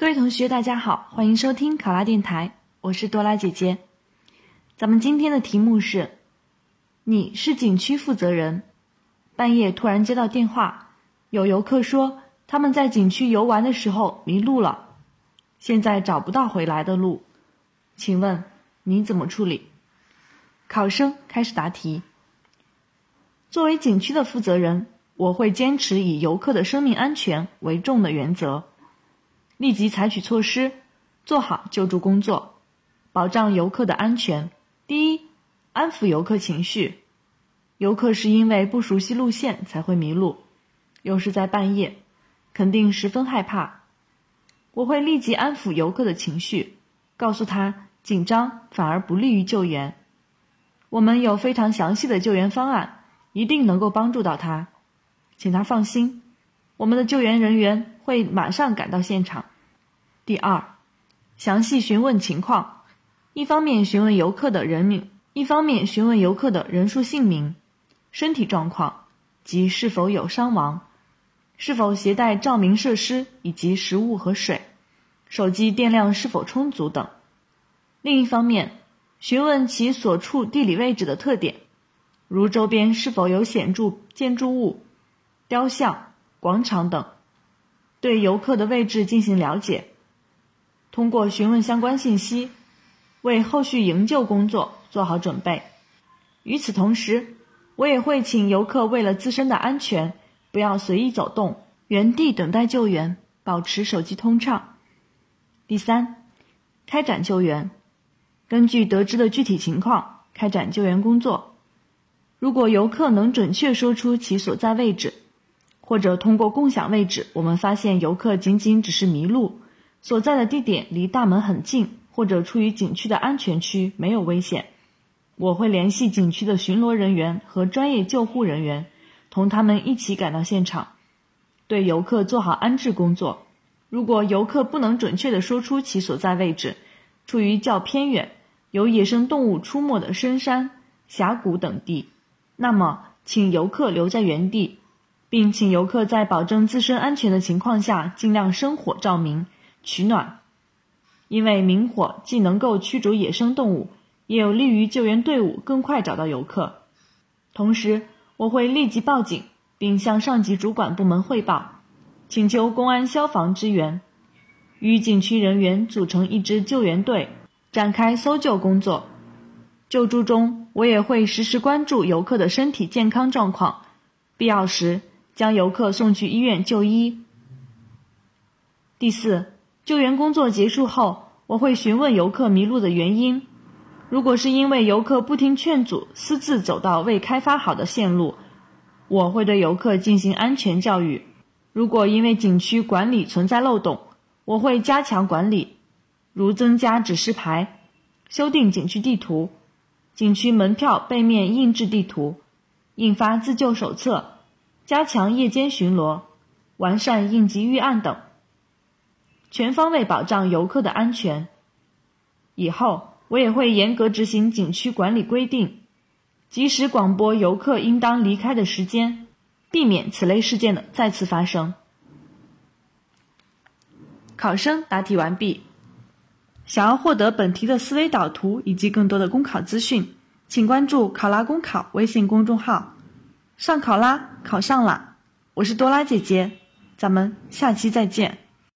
各位同学，大家好，欢迎收听考拉电台，我是多拉姐姐。咱们今天的题目是：你是景区负责人，半夜突然接到电话，有游客说他们在景区游玩的时候迷路了，现在找不到回来的路，请问你怎么处理？考生开始答题。作为景区的负责人，我会坚持以游客的生命安全为重的原则。立即采取措施，做好救助工作，保障游客的安全。第一，安抚游客情绪。游客是因为不熟悉路线才会迷路，又是在半夜，肯定十分害怕。我会立即安抚游客的情绪，告诉他紧张反而不利于救援。我们有非常详细的救援方案，一定能够帮助到他，请他放心，我们的救援人员会马上赶到现场。第二，详细询问情况，一方面询问游客的人名，一方面询问游客的人数、姓名、身体状况及是否有伤亡，是否携带照明设施以及食物和水，手机电量是否充足等。另一方面，询问其所处地理位置的特点，如周边是否有显著建筑物、雕像、广场等，对游客的位置进行了解。通过询问相关信息，为后续营救工作做好准备。与此同时，我也会请游客为了自身的安全，不要随意走动，原地等待救援，保持手机通畅。第三，开展救援，根据得知的具体情况开展救援工作。如果游客能准确说出其所在位置，或者通过共享位置，我们发现游客仅仅只是迷路。所在的地点离大门很近，或者处于景区的安全区，没有危险。我会联系景区的巡逻人员和专业救护人员，同他们一起赶到现场，对游客做好安置工作。如果游客不能准确地说出其所在位置，处于较偏远、有野生动物出没的深山、峡谷等地，那么请游客留在原地，并请游客在保证自身安全的情况下，尽量生火照明。取暖，因为明火既能够驱逐野生动物，也有利于救援队伍更快找到游客。同时，我会立即报警，并向上级主管部门汇报，请求公安、消防支援，与景区人员组成一支救援队，展开搜救工作。救助中，我也会实时关注游客的身体健康状况，必要时将游客送去医院就医。第四。救援工作结束后，我会询问游客迷路的原因。如果是因为游客不听劝阻，私自走到未开发好的线路，我会对游客进行安全教育。如果因为景区管理存在漏洞，我会加强管理，如增加指示牌、修订景区地图、景区门票背面印制地图、印发自救手册、加强夜间巡逻、完善应急预案等。全方位保障游客的安全。以后我也会严格执行景区管理规定，及时广播游客应当离开的时间，避免此类事件的再次发生。考生答题完毕。想要获得本题的思维导图以及更多的公考资讯，请关注“考拉公考”微信公众号。上考啦，考上了！我是多拉姐姐，咱们下期再见。